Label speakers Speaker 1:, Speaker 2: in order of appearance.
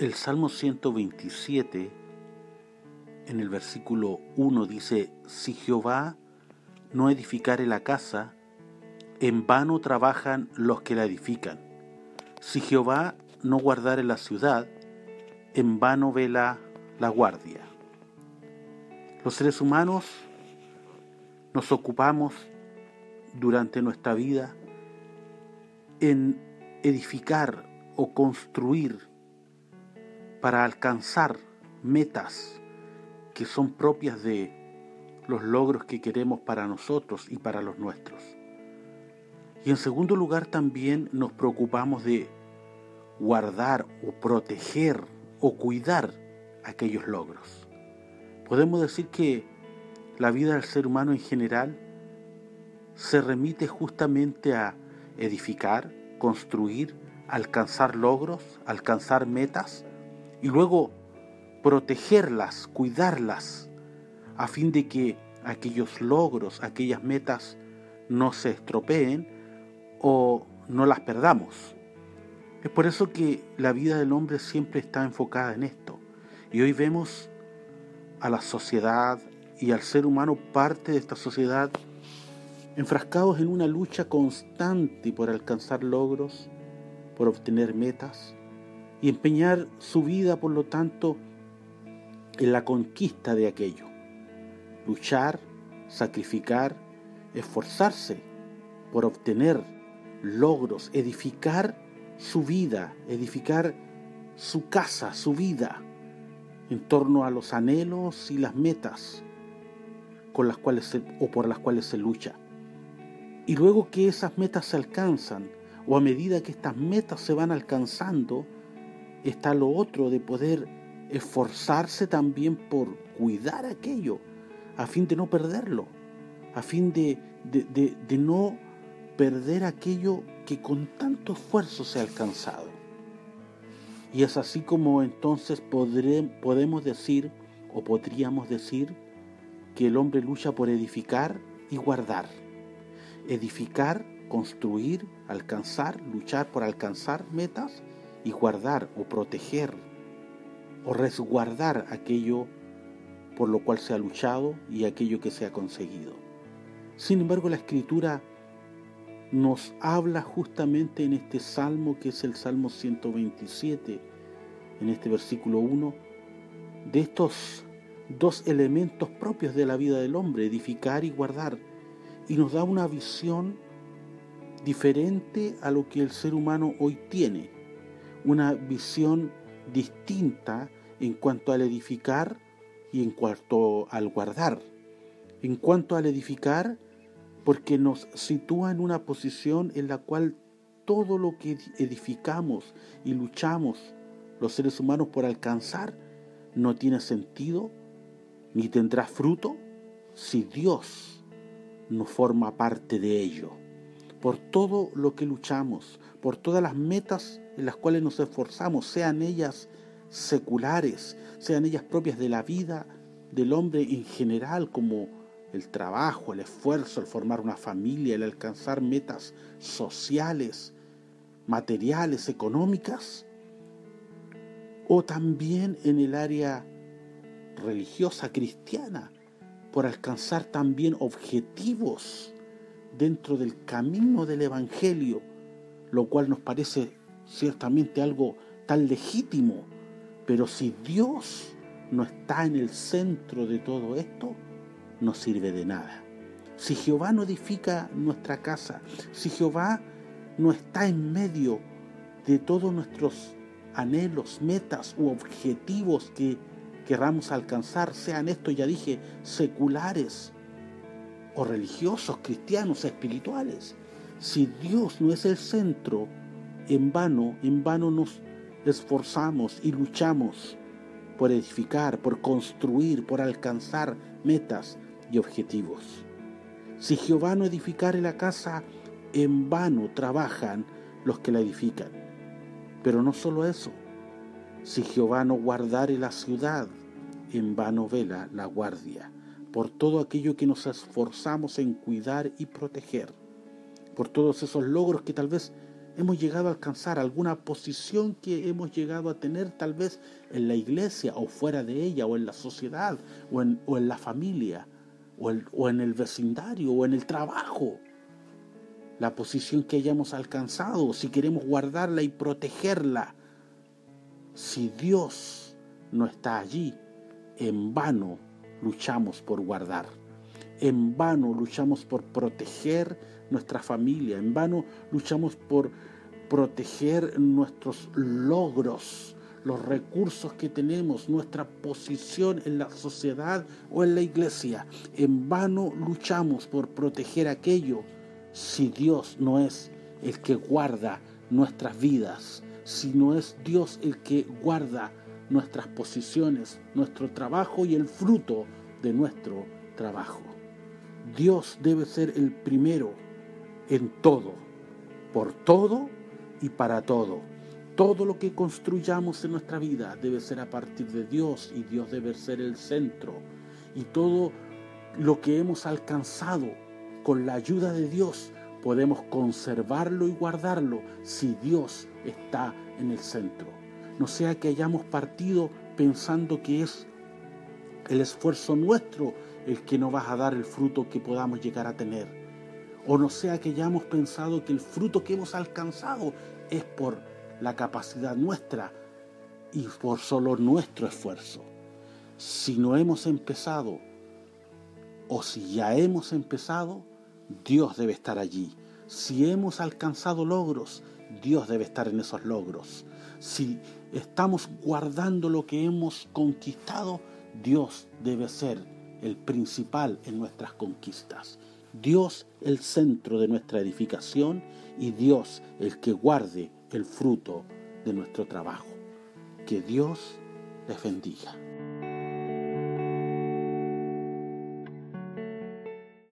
Speaker 1: El Salmo 127, en el versículo 1 dice, si Jehová no edificare la casa, en vano trabajan los que la edifican. Si Jehová no guardare la ciudad, en vano vela la guardia. Los seres humanos nos ocupamos durante nuestra vida en edificar o construir para alcanzar metas que son propias de los logros que queremos para nosotros y para los nuestros. Y en segundo lugar también nos preocupamos de guardar o proteger o cuidar aquellos logros. Podemos decir que la vida del ser humano en general se remite justamente a edificar, construir, alcanzar logros, alcanzar metas y luego protegerlas, cuidarlas, a fin de que aquellos logros, aquellas metas no se estropeen o no las perdamos. Es por eso que la vida del hombre siempre está enfocada en esto. Y hoy vemos a la sociedad y al ser humano parte de esta sociedad enfrascados en una lucha constante por alcanzar logros, por obtener metas, y empeñar su vida, por lo tanto, en la conquista de aquello. Luchar, sacrificar, esforzarse por obtener logros, edificar su vida, edificar su casa, su vida, en torno a los anhelos y las metas con las cuales o por las cuales se lucha. Y luego que esas metas se alcanzan, o a medida que estas metas se van alcanzando, está lo otro de poder esforzarse también por cuidar aquello, a fin de no perderlo, a fin de, de, no perder aquello que con tanto esfuerzo se ha alcanzado. Y es así como entonces podemos decir, o podríamos decir, que el hombre lucha por edificar y guardar. Edificar, construir, alcanzar, luchar por alcanzar metas y guardar o proteger o resguardar aquello por lo cual se ha luchado y aquello que se ha conseguido. Sin embargo, la escritura nos habla justamente en este salmo que es el Salmo 127, en este versículo 1, de estos dos elementos propios de la vida del hombre, edificar y guardar, y nos da una visión diferente a lo que el ser humano hoy tiene una visión distinta en cuanto al edificar y en cuanto al guardar. En cuanto al edificar, porque nos sitúa en una posición en la cual todo lo que edificamos y luchamos los seres humanos por alcanzar no tiene sentido ni tendrá fruto si Dios no forma parte de ello. Por todo lo que luchamos, por todas las metas en las cuales nos esforzamos, sean ellas seculares, sean ellas propias de la vida del hombre en general, como el trabajo, el esfuerzo, el formar una familia, el alcanzar metas sociales, materiales, económicas, o también en el área religiosa cristiana, por alcanzar también objetivos dentro del camino del Evangelio, lo cual nos parece ciertamente algo tan legítimo, pero si Dios no está en el centro de todo esto, no sirve de nada. Si Jehová no edifica nuestra casa, si Jehová no está en medio de todos nuestros anhelos, metas u objetivos que querramos alcanzar, sean estos, ya dije, seculares o religiosos, cristianos, espirituales, si Dios no es el centro, en vano, en vano nos esforzamos y luchamos por edificar, por construir, por alcanzar metas y objetivos. Si Jehová no edificare la casa, en vano trabajan los que la edifican. Pero no solo eso, si Jehová no guardare la ciudad, en vano vela la guardia, por todo aquello que nos esforzamos en cuidar y proteger por todos esos logros que tal vez hemos llegado a alcanzar, alguna posición que hemos llegado a tener tal vez en la iglesia o fuera de ella, o en la sociedad, o en, la familia, o, o en el vecindario, o en el trabajo. La posición que hayamos alcanzado, si queremos guardarla y protegerla. Si Dios no está allí, en vano luchamos por guardar. En vano luchamos por proteger nuestra familia. En vano luchamos por proteger nuestros logros, los recursos que tenemos, nuestra posición en la sociedad o en la iglesia. En vano luchamos por proteger aquello si Dios no es el que guarda nuestras vidas, si no es Dios el que guarda nuestras posiciones, nuestro trabajo y el fruto de nuestro trabajo. Dios debe ser el primero en todo, por todo y para todo. Todo lo que construyamos en nuestra vida debe ser a partir de Dios y Dios debe ser el centro. Y todo lo que hemos alcanzado con la ayuda de Dios podemos conservarlo y guardarlo si Dios está en el centro. No sea que hayamos partido pensando que es el esfuerzo nuestro el que nos va a dar el fruto que podamos llegar a tener. O no sea que hayamos pensado que el fruto que hemos alcanzado es por la capacidad nuestra y por solo nuestro esfuerzo. Si no hemos empezado o si ya hemos empezado, Dios debe estar allí. Si hemos alcanzado logros, Dios debe estar en esos logros. Si estamos guardando lo que hemos conquistado, Dios debe ser el principal en nuestras conquistas. Dios el centro de nuestra edificación y Dios el que guarde el fruto de nuestro trabajo. Que Dios les bendiga.